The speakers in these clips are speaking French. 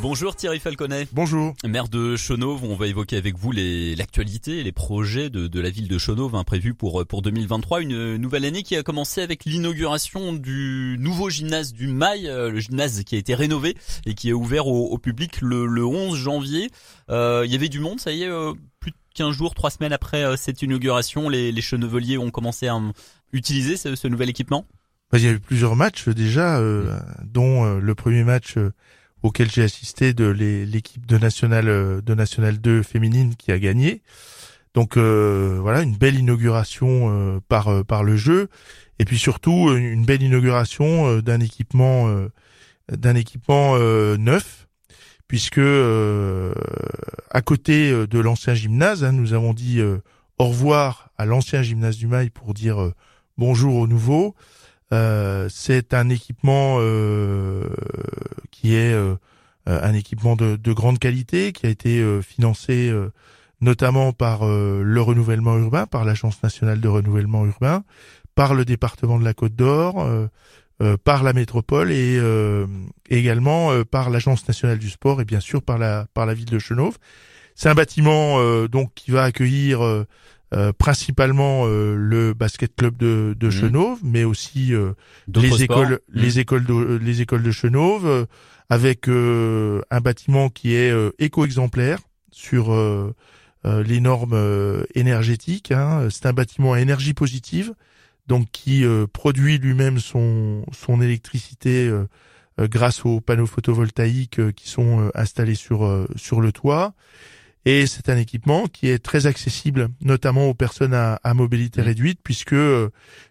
Bonjour Thierry Falconet. Bonjour. Maire de Chenauve, on va évoquer avec vous l'actualité, les, projets de, de, la ville de Chenauve hein, prévus pour, pour 2023. Une nouvelle année qui a commencé avec l'inauguration du nouveau gymnase du Mail, euh, le gymnase qui a été rénové et qui est ouvert au, au public le, le, 11 janvier. Euh, il y avait du monde, ça y est, euh, plus de 15 jours, 3 semaines après euh, cette inauguration, les, les cheneveliers ont commencé à utiliser ce, ce nouvel équipement? Bah, Il y a eu plusieurs matchs déjà, dont le premier match auquel j'ai assisté de l'équipe de national de national 2 féminine qui a gagné. Donc euh, voilà une belle inauguration euh, par euh, par le jeu et puis surtout une belle inauguration d'un équipement d'un équipement neuf puisque à côté de l'ancien gymnase hein, nous avons dit au revoir à l'ancien gymnase du Mail pour dire bonjour au nouveau. C'est un équipement qui est euh, euh, un équipement de, de, grande qualité, qui a été euh, financé notamment par le renouvellement urbain, par l'Agence nationale de renouvellement urbain, par le département de la Côte d'Or, par la métropole et également par l'Agence nationale du sport et bien sûr par la par la ville de Chenauve. C'est un bâtiment donc qui va accueillir principalement le basket club de, de mmh. mais aussi les écoles, les mmh. écoles, de, les écoles de Chenauve, avec euh, un bâtiment qui est euh, éco-exemplaire sur euh, les normes énergétiques. Hein. C'est un bâtiment à énergie positive, donc qui produit lui-même son, son électricité grâce aux panneaux photovoltaïques qui sont installés sur, sur le toit. Et c'est un équipement qui est très accessible, notamment aux personnes à, à mobilité réduite, puisque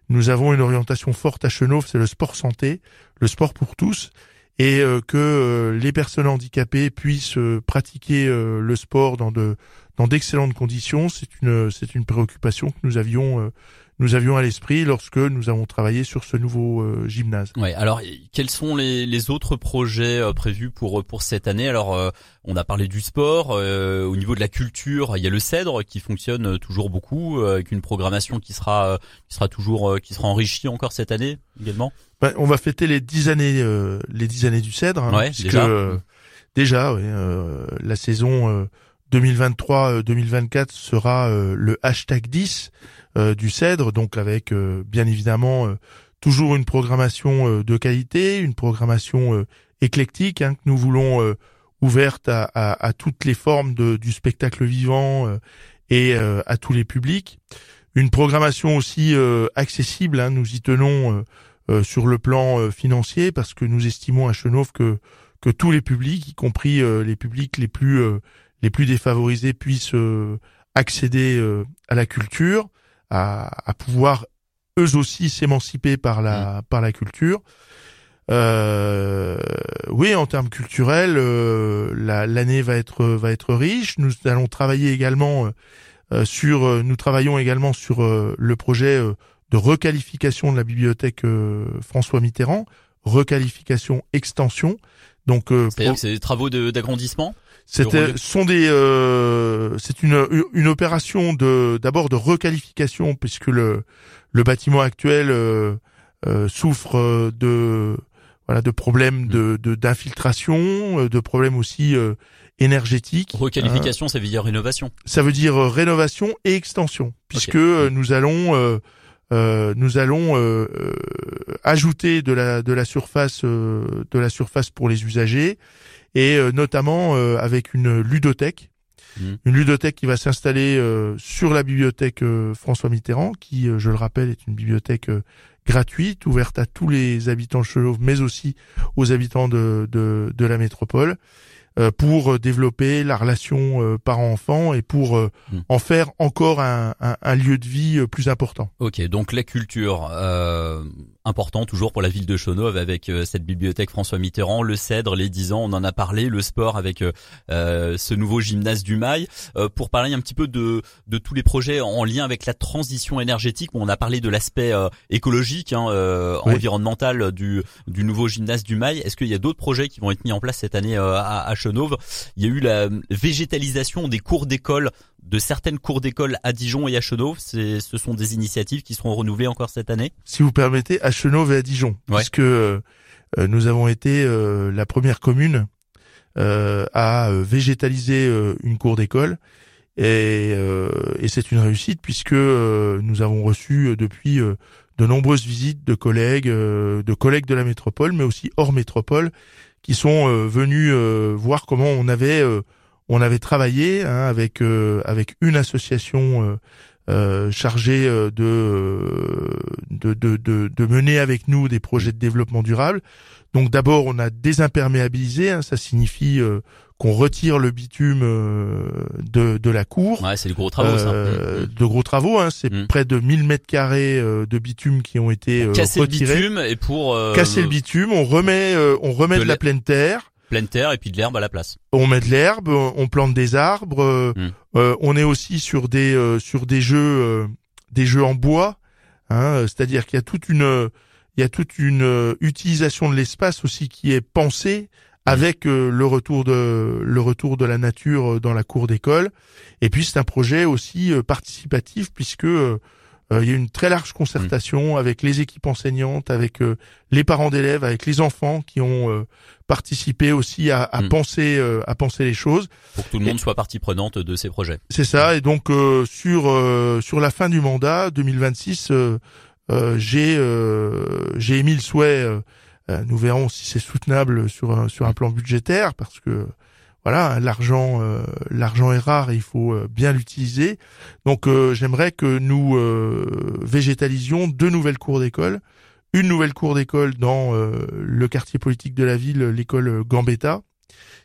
nous avons une orientation forte à Chenauve, c'est le sport santé, le sport pour tous et euh, que euh, les personnes handicapées puissent euh, pratiquer le sport dans de dans d'excellentes conditions, c'est une c'est une préoccupation que nous avions nous avions à l'esprit lorsque nous avons travaillé sur ce nouveau gymnase. Ouais. Alors, quels sont les, les autres projets prévus pour pour cette année? Alors, on a parlé du sport. au niveau de la culture, il y a le Cèdre qui fonctionne toujours beaucoup, avec une programmation qui sera qui sera toujours qui sera enrichie encore cette année également. Ben, on va fêter les dix années, euh, les dix années du Cèdre. Hein, déjà. Euh, déjà, euh, la saison 2023-2024 sera le hashtag 10 du Cèdre, donc avec bien évidemment toujours une programmation de qualité, une programmation éclectique hein, que nous voulons ouverte à, toutes les formes du spectacle vivant et à tous les publics. Une programmation aussi accessible, hein, nous y tenons euh, sur le plan euh, financier parce que nous estimons à Chenauve que tous les publics, y compris euh, les publics les plus les plus défavorisés, puissent accéder à la culture, à, à pouvoir eux aussi s'émanciper par la mmh. par la culture. Euh, oui, en termes culturels, l'année va être va être riche. Nous allons travailler également sur, nous travaillons également sur le projet de requalification de la bibliothèque euh, François Mitterrand, requalification extension. Donc, euh, c'est-à-dire c'est des travaux d'agrandissement. C'était sont des euh, c'est une une opération de d'abord de requalification puisque le le bâtiment actuel souffre de voilà de problèmes de d'infiltration, de, problèmes aussi énergétiques. Requalification, ça veut dire rénovation. Ça veut dire rénovation et extension puisque nous allons euh, nous allons euh, euh, ajouter de la de la surface de la surface pour les usagers et notamment avec une ludothèque mmh. une ludothèque qui va s'installer sur la bibliothèque François Mitterrand, qui, je le rappelle, est une bibliothèque gratuite, ouverte à tous les habitants de Chenauve, mais aussi aux habitants de, de, de la métropole. Euh, pour développer la relation euh, parent-enfant et pour euh, hmm. en faire encore un, un, un, lieu de vie plus important. Ok, donc la culture, euh, important toujours pour la ville de Chenauve avec cette bibliothèque François Mitterrand, le Cèdre, les 10 ans, on en a parlé, le sport avec euh, ce nouveau gymnase du Mail. pour parler un petit peu de, de tous les projets en lien avec la transition énergétique, on a parlé de l'aspect écologique, hein, environnemental du, du nouveau gymnase du Mail. Est-ce qu'il y a d'autres projets qui vont être mis en place cette année à, à Chenauve. Il y a eu la végétalisation des cours d'école de certaines cours d'école à Dijon et à Chenauve. Ce sont des initiatives qui seront renouvelées encore cette année. Si vous permettez, à Chenauve et à Dijon, puisque euh, nous avons été euh, la première commune à végétaliser une cour d'école. Et, et c'est une réussite puisque nous avons reçu depuis de nombreuses visites de collègues, de collègues de la métropole, mais aussi hors métropole, qui sont venus voir comment on avait on avait travaillé hein, avec avec une association euh, chargé euh, de, de, de, de, mener avec nous des projets de développement durable. Donc d'abord, on a désimperméabilisé, hein, ça signifie euh, qu'on retire le bitume de, de la cour. Ouais, c'est des gros travaux, ça. Mmh. De gros travaux, hein, c'est mmh. près de 1000 mètres carrés de bitume qui ont été casser retirés. le bitume et pour casser le bitume, on remet on remet de la pleine terre pleine terre et puis de l'herbe à la place. On met de l'herbe, on plante des arbres. Euh, euh, on est aussi sur des euh, sur des jeux des jeux en bois, hein, c'est-à-dire qu'il y a toute une il y a toute une utilisation de l'espace aussi qui est pensée avec le retour de le retour de la nature dans la cour d'école. Et puis c'est un projet aussi participatif puisque il y a une très large concertation avec les équipes enseignantes, avec les parents d'élèves, avec les enfants qui ont participer aussi à, à hmm. penser euh, à penser les choses pour que tout le monde soit partie prenante de ces projets. C'est ça et donc euh, sur euh, sur la fin du mandat 2026 j'ai j'ai émis le souhait nous verrons si c'est soutenable sur un, sur un plan budgétaire parce que voilà, l'argent, l'argent est rare et il faut bien l'utiliser. Donc, j'aimerais que nous végétalisions deux nouvelles cours d'école une nouvelle cour d'école dans euh, le quartier politique de la ville, l'école Gambetta,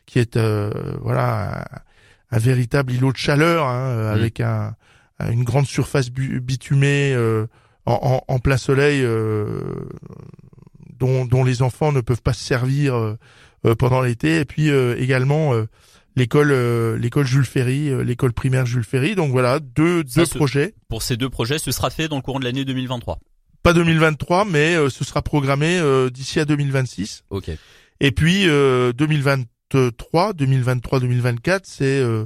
qui est euh, voilà un, véritable îlot de chaleur hein, mmh. avec un, une grande surface bitumée euh, en, en, plein soleil dont, dont, les enfants ne peuvent pas se servir pendant l'été et puis également l'école l'école Jules Ferry, l'école primaire Jules Ferry. Donc voilà, deux deux projets. Pour ces deux projets, ce sera fait dans le courant de l'année 2023 pas 2023, mais euh, ce sera programmé euh, d'ici à 2026. Ok. Et puis 2023, 2023, 2024, c'est euh,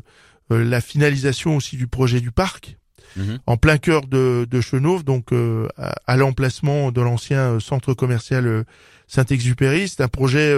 la finalisation aussi du projet du parc. Mhm. En plein cœur de, de Chenauve, donc à l'emplacement de l'ancien centre commercial Saint-Exupéry. C'est un projet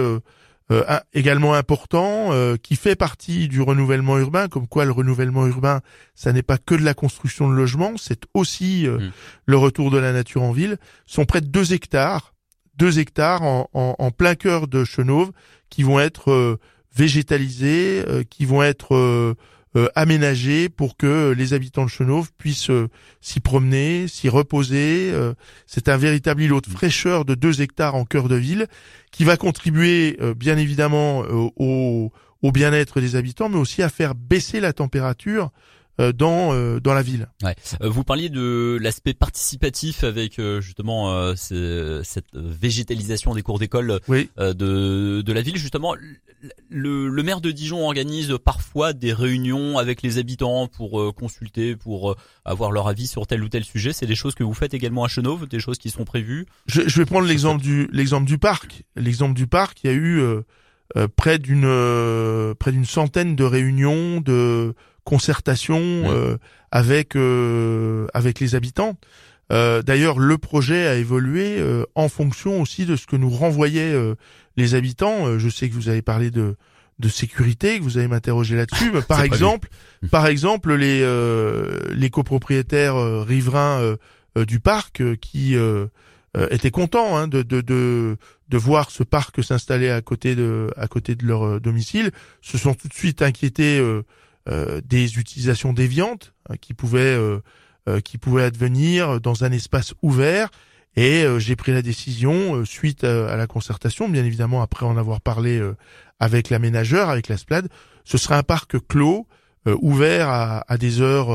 euh, également important, euh, qui fait partie du renouvellement urbain, comme quoi le renouvellement urbain, ça n'est pas que de la construction de logements, c'est aussi euh, mm. le retour de la nature en ville, sont près de deux hectares, deux hectares en, en, plein cœur de Chenauve, qui vont être végétalisés, qui vont être euh, aménagé pour que les habitants de Chenauve puissent euh, s'y promener, s'y reposer. Euh, c'est un véritable îlot de fraîcheur de deux hectares en cœur de ville qui va contribuer bien évidemment au, au bien-être des habitants, mais aussi à faire baisser la température dans dans la ville. Ouais. Vous parliez de l'aspect participatif avec justement cette végétalisation des cours d'école de de la ville justement le, le, maire de Dijon organise parfois des réunions avec les habitants pour euh, consulter, pour euh, avoir leur avis sur tel ou tel sujet. C'est des choses que vous faites également à Chenauve, des choses qui sont prévues? Je, je vais prendre l'exemple du l'exemple du parc. L'exemple du parc, il y a eu euh, près d'une près d'une centaine de réunions, de concertations avec avec les habitants. Euh, D'ailleurs, le projet a évolué en fonction aussi de ce que nous renvoyaient les habitants. Euh, je sais que vous avez parlé de de sécurité, que vous allez m'interroger là-dessus. par exemple, par exemple, les euh, les copropriétaires euh, riverains du parc qui étaient contents hein, de, de, de de voir ce parc s'installer à côté de à côté de leur domicile, se sont tout de suite inquiétés des utilisations déviantes hein, qui pouvaient qui pouvaient advenir dans un espace ouvert. Et euh, j'ai pris la décision, euh, suite à, la concertation, bien évidemment après en avoir parlé euh, avec l'aménageur, avec la SPLAD, ce sera un parc clos, ouvert à, à, des heures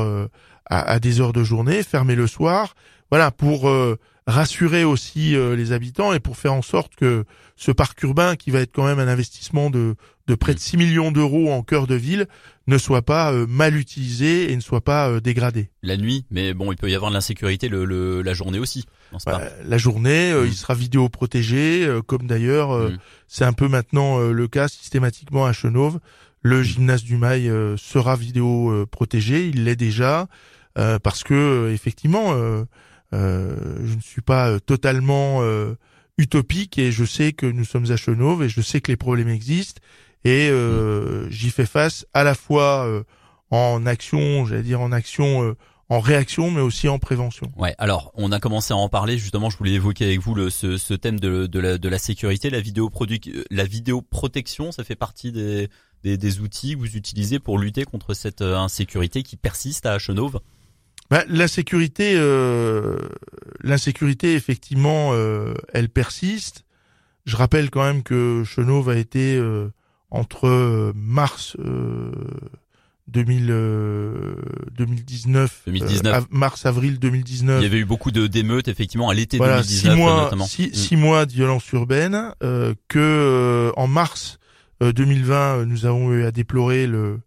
à, à, des heures de journée, fermé le soir, voilà pour rassurer aussi les habitants et pour faire en sorte que ce parc urbain, qui va être quand même un investissement de, de près de 6 millions d'euros en cœur de ville, ne soit pas euh, mal utilisé et ne soit pas euh, dégradé. La nuit, mais bon, il peut y avoir de l'insécurité le, la journée aussi. Bah, la journée, euh, il mm. sera vidéo protégé, comme d'ailleurs mm. c'est un peu maintenant le cas systématiquement à Chenauve. Le mm. gymnase du Mail sera vidéo protégé, il l'est déjà, parce que effectivement, je ne suis pas totalement utopique et je sais que nous sommes à Chenauve et je sais que les problèmes existent et euh, j'y fais face à la fois euh, en action, j'allais dire en action, euh, en réaction, mais aussi en prévention. Ouais. Alors, on a commencé à en parler justement. Je voulais évoquer avec vous le, ce, ce thème de, de, la, de la sécurité, la vidéo la vidéoprotection. Ça fait partie des, des, des, outils que vous utilisez pour lutter contre cette insécurité qui persiste à Chenauve. Bah, la sécurité, euh, l'insécurité effectivement, euh, elle persiste. Je rappelle quand même que Chenauve a été euh, entre mars 2000, 2019, 2019. mars avril 2019. Il y avait eu beaucoup de d'émeutes effectivement à l'été voilà, 2019 six mois, notamment. Six, mm. six mois de violence urbaine. que en mars 2020, nous avons eu à déplorer le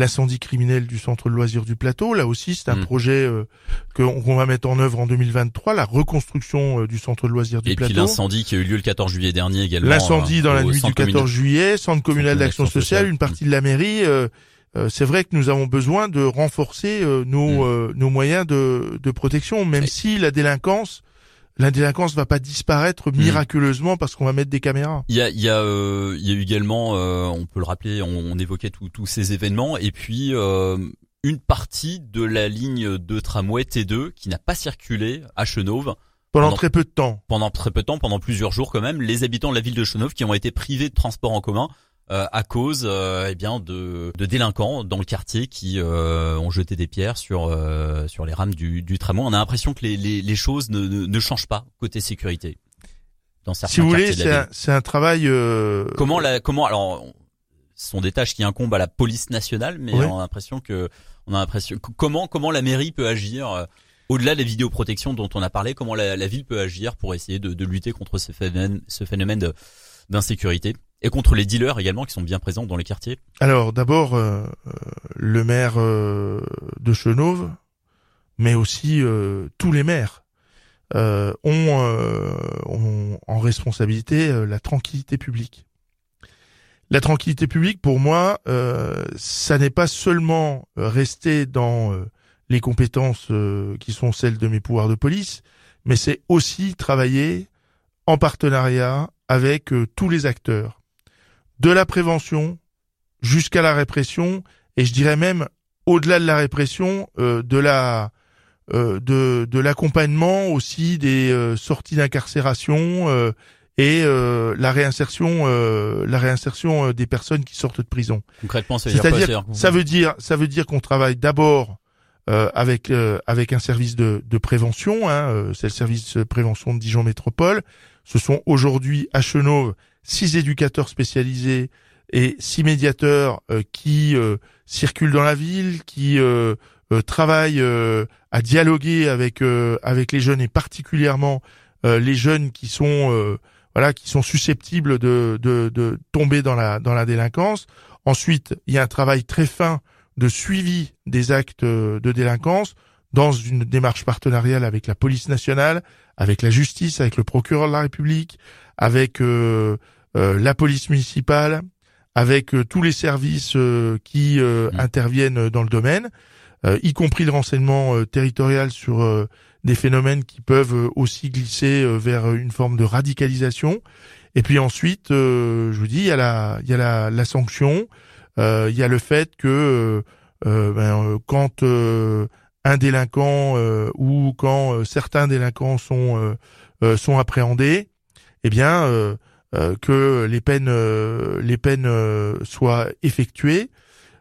l'incendie criminel du centre de loisirs du plateau. Là aussi, c'est un mm. projet euh, qu'on va mettre en œuvre en 2023, la reconstruction euh, du centre de loisirs du plateau. Et puis l'incendie qui a eu lieu le 14 juillet dernier également. L'incendie dans la nuit du 14 juillet, centre communal d'action sociale, une partie de la mairie. Euh, c'est vrai que nous avons besoin de renforcer nos, mm. nos moyens de, de protection, même si la délinquance la délinquance va pas disparaître hmm. miraculeusement parce qu'on va mettre des caméras. Il y a, il y a, euh, il y a également, euh, on peut le rappeler, on, évoquait tous ces événements et puis euh, une partie de la ligne de tramway T2 qui n'a pas circulé à Chenauve. Pendant, très peu de temps. Pendant très peu de temps, pendant plusieurs jours quand même, les habitants de la ville de Chenauve qui ont été privés de transport en commun à cause euh, eh bien de, de, délinquants dans le quartier qui euh, ont jeté des pierres sur sur les rames du, du tramway. On a l'impression que les, les, les choses ne, ne, ne, changent pas côté sécurité dans certains Si vous voulez, c'est un, c'est un travail. Comment la comment alors ce sont des tâches qui incombent à la police nationale, mais on a l'impression que on a l'impression comment comment la mairie peut agir au-delà des vidéoprotections dont on a parlé, comment la, la ville peut agir pour essayer de, de lutter contre ce phénomène, ce phénomène d'insécurité? Et contre les dealers également qui sont bien présents dans les quartiers Alors d'abord, euh, euh, le maire euh, de Chenauve, mais aussi tous les maires, ont, ont, en responsabilité la tranquillité publique. La tranquillité publique, pour moi, ça n'est pas seulement rester dans les compétences qui sont celles de mes pouvoirs de police, mais c'est aussi travailler en partenariat avec tous les acteurs de la prévention jusqu'à la répression, et je dirais même au-delà de la répression, euh, de la euh, de, de l'accompagnement aussi des euh, sorties d'incarcération et la réinsertion la réinsertion des personnes qui sortent de prison. Concrètement, ça veut dire Ça veut dire ça veut dire qu'on travaille d'abord avec avec un service de, de prévention, hein, c'est le service de prévention de Dijon Métropole. Ce sont aujourd'hui à Chenauve six éducateurs spécialisés et six médiateurs euh, qui euh, circulent dans la ville, qui euh, travaillent à dialoguer avec avec les jeunes et particulièrement les jeunes qui sont voilà qui sont susceptibles de, de, de tomber dans la dans la délinquance. Ensuite, il y a un travail très fin de suivi des actes de délinquance dans une démarche partenariale avec la police nationale, avec la justice, avec le procureur de la République, avec euh, euh, la police municipale, avec euh, tous les services qui mmh. interviennent dans le domaine, y compris le renseignement territorial sur des phénomènes qui peuvent aussi glisser vers une forme de radicalisation. Et puis ensuite, je vous dis, il y a la, il y a la, la sanction, il y a le fait que ben, quand un délinquant euh, ou quand euh, certains délinquants sont euh, sont appréhendés, eh bien que les peines les peines soient effectuées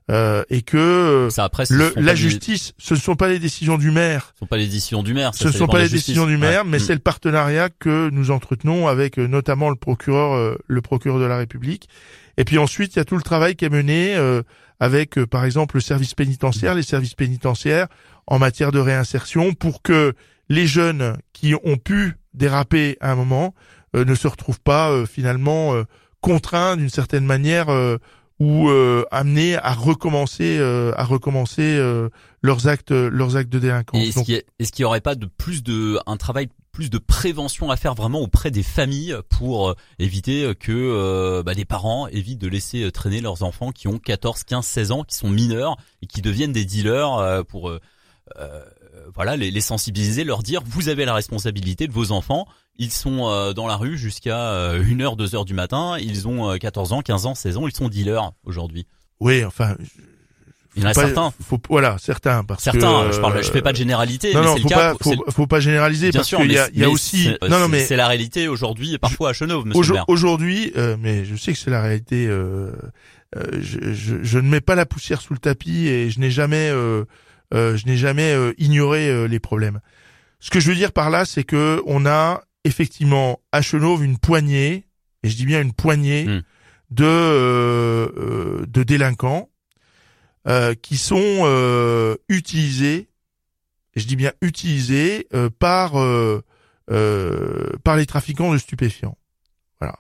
et que le, la justice, ce ne sont pas les décisions du maire. Ce ne sont pas les décisions du maire. ce ne sont pas les décisions du maire, mais mm. c'est le partenariat que nous entretenons avec notamment le procureur, le procureur de la République. Et puis ensuite, il y a tout le travail qui est mené avec, par exemple, le service pénitentiaire, les services pénitentiaires en matière de réinsertion pour que les jeunes qui ont pu déraper à un moment euh, ne se retrouvent pas euh, finalement euh, contraints d'une certaine manière ou amenés à recommencer à recommencer leurs actes leurs actes de délinquance. Est-ce qu'il n'y aurait pas de plus de un travail plus de prévention à faire vraiment auprès des familles pour éviter que bah, des parents évitent de laisser traîner leurs enfants qui ont 14, 15, 16 ans, qui sont mineurs et qui deviennent des dealers pour euh, voilà, les, les, sensibiliser, leur dire vous avez la responsabilité de vos enfants. Ils sont dans la rue jusqu'à 1 heure, 2 heures du matin. Ils ont 14 ans, 15 ans, 16 ans. Ils sont dealers aujourd'hui. Oui, enfin, il y en a certains. Faut, voilà, certains. Parce certains. Que, je parle, je fais pas de généralité. Non, mais non, faut le pas, cas, faut, faut, pas généraliser Bien parce sûr, qu'il y a, il y a aussi. Non, non, mais c'est la réalité aujourd'hui, parfois à Chenauve, monsieur Aujourd'hui, euh, mais je sais que c'est la réalité. Euh, euh, je, je, je, ne mets pas la poussière sous le tapis et je n'ai jamais, euh, euh, je n'ai jamais ignoré les problèmes. Ce que je veux dire par là, c'est que on a effectivement à Chenauve une poignée, et je dis bien une poignée Hmm. de de délinquants euh, qui sont euh, utilisés, et je dis bien utilisés, euh, par par les trafiquants de stupéfiants. Voilà.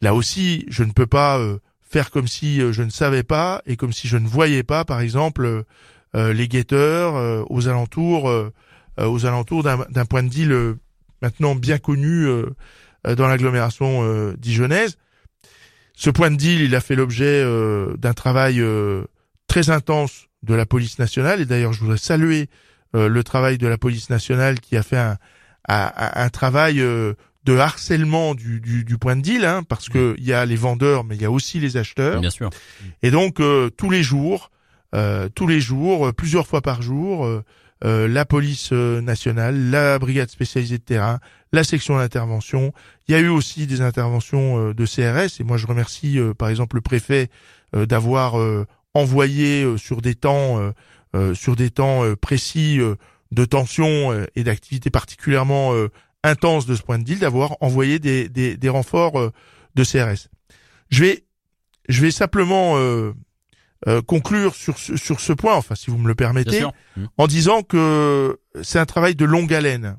Là aussi, je ne peux pas faire comme si je ne savais pas et comme si je ne voyais pas, par exemple, les guetteurs aux alentours, aux alentours d'un point de deal maintenant bien connu dans l'agglomération dijonnaise. Ce point de deal, il a fait l'objet d'un travail très intense de la police nationale. Et d'ailleurs, je voudrais saluer euh, le travail de la police nationale qui a fait un, un, un travail euh, de harcèlement du, du, du, point de deal, hein, parce que il y a les vendeurs, mais il y a aussi les acheteurs. Bien sûr. Et donc euh, tous les jours, tous les jours, plusieurs fois par jour, la police nationale, la brigade spécialisée de terrain, la section d'intervention. Il y a eu aussi des interventions de CRS et moi je remercie par exemple le préfet d'avoir envoyé euh, sur des temps euh, euh, sur des temps précis de tension et d'activité particulièrement intense de ce point de vue, d'avoir envoyé des, des, des, renforts de CRS. Je vais je vais simplement conclure sur ce, sur ce point, enfin si vous me le permettez, mmh. en disant que c'est un travail de longue haleine.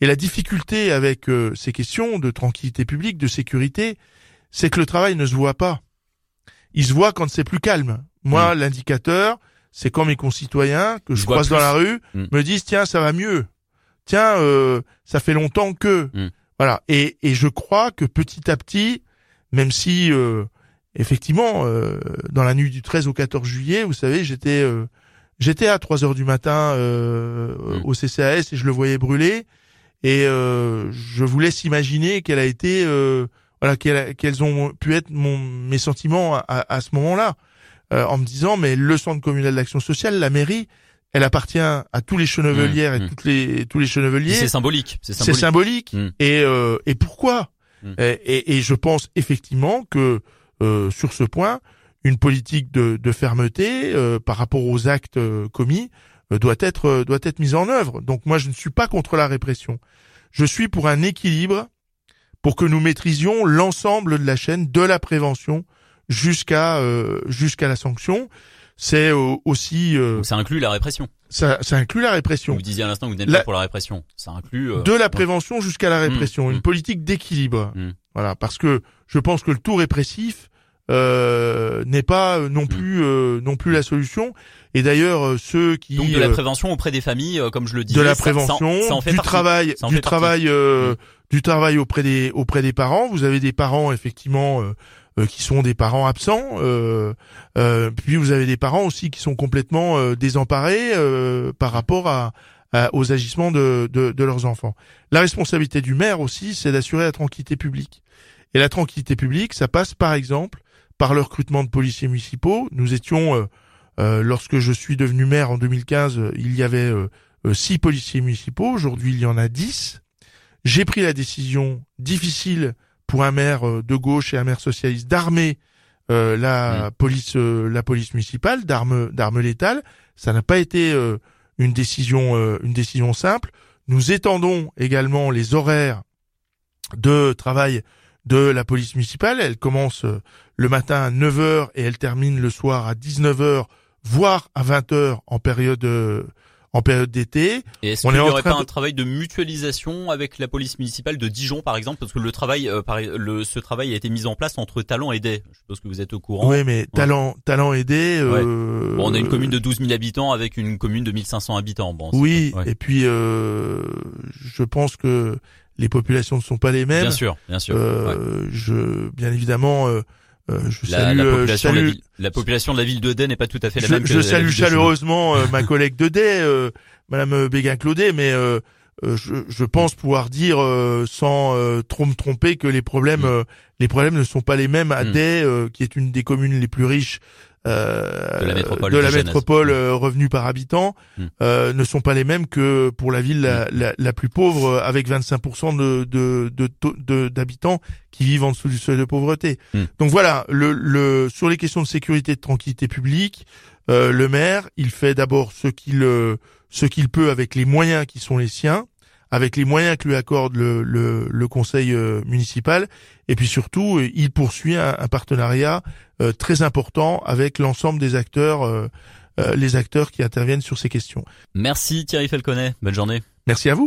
Et la difficulté avec ces questions de tranquillité publique, de sécurité, c'est que le travail ne se voit pas il se voit quand c'est plus calme. Moi, Mm. l'indicateur, c'est quand mes concitoyens que je, croise dans la rue Mm. me disent tiens, ça va mieux. Tiens, euh, ça fait longtemps que voilà. Et, et je crois que petit à petit, même si euh, effectivement euh, dans la nuit du 13 au 14 juillet, vous savez, j'étais euh, j'étais à 3 heures du matin euh, Mm. au CCAS et je le voyais brûler. Et euh, je vous laisse imaginer quelle a été euh, voilà quels, quels ont pu être mon, mes sentiments à, à, à ce moment-là, euh, en me disant mais le centre communal d'action sociale, la mairie, elle appartient à tous les chenevelières Mmh, et mmh. toutes les tous les cheneveliers. C'est symbolique. C'est C'est symbolique. symbolique. Mmh. Et euh, et pourquoi? Mmh. et, et, et je pense effectivement que euh, sur ce point, une politique de, fermeté euh, par rapport aux actes euh, commis doit être doit être mise en œuvre. Donc moi, je ne suis pas contre la répression. Je suis pour un équilibre pour que nous maîtrisions l'ensemble de la chaîne de la prévention jusqu'à jusqu'à la sanction. C'est euh, aussi euh, ça inclut la répression. ça, ça inclut la répression Vous disiez à l'instant que vous n'êtes pas pour la répression. Ça inclut. euh, de la prévention jusqu'à la répression, Mmh, une mmh. politique d'équilibre. Mmh. Voilà, parce que je pense que le tout répressif euh, n'est pas euh, Mmh. non plus euh, non plus la solution. Et d'ailleurs, euh, ceux qui Donc de la prévention auprès des familles, euh, comme je le disais. de la ça- ça- prévention, ça en fait du partie. travail, en du fait travail, euh, Mmh. du travail auprès des auprès des parents. Vous avez des parents effectivement qui sont des parents absents. euh, euh, puis vous avez des parents aussi qui sont complètement euh, désemparés euh, par rapport à, à- aux agissements de, de, de leurs enfants. La responsabilité du maire aussi, c'est d'assurer la tranquillité publique. Et la tranquillité publique, ça passe par exemple par le recrutement de policiers municipaux. Nous étions, euh, euh, lorsque je suis devenu maire en 2015, euh, il y avait euh, euh, six policiers municipaux. Aujourd'hui, il y en a dix. J'ai pris la décision difficile pour un maire euh, de gauche et un maire socialiste d'armer euh, la police, euh, la police municipale, d'armes, d'armes létales. Ça n'a pas été euh, une décision, euh, une décision simple. Nous étendons également les horaires de travail de la police municipale. Elle commence le matin à 9h et elle termine le soir à 19h, voire à 20h en période euh, en période d'été. Et est-ce On qu'il n'y aurait pas de- un travail de mutualisation avec la police municipale de Dijon, par exemple, parce que le travail, euh, par- le, ce travail a été mis en place entre Talent et Day. Je suppose que vous êtes au courant. Oui, mais talent talent aidé. euh, Bon, on a une commune de 12 000 habitants avec une commune de 1500 habitants. Bon, Oui, ouais. et puis euh, je pense que les populations ne sont pas les mêmes. bien sûr, bien sûr. ouais. Je, bien évidemment, euh, je salue, la, population de la, ville, la, population de la ville de Day n'est pas tout à fait la même. Que je salue chaleureusement ma collègue de Day, Madame Béguin-Claudet, mais je, je, pense pouvoir dire sans trop me tromper que les problèmes, mm. les problèmes ne sont pas les mêmes à mm. Day, qui est une des communes les plus riches euh, de la métropole, de la métropole euh, revenu par habitant hmm. euh, ne sont pas les mêmes que pour la ville la, hmm. la, plus pauvre avec 25% de, de, d'habitants qui vivent en dessous du seuil de pauvreté. Donc voilà, le, le, sur les questions de sécurité et de tranquillité publique, le maire, il fait d'abord ce qu'il ce qu'il peut avec les moyens qui sont les siens avec les moyens que lui accorde le, le, le conseil euh, municipal. Et puis surtout, euh, il poursuit un, partenariat euh, très important avec l'ensemble des acteurs, les acteurs qui interviennent sur ces questions. Merci Thierry Felconnet. Bonne journée. Merci à vous.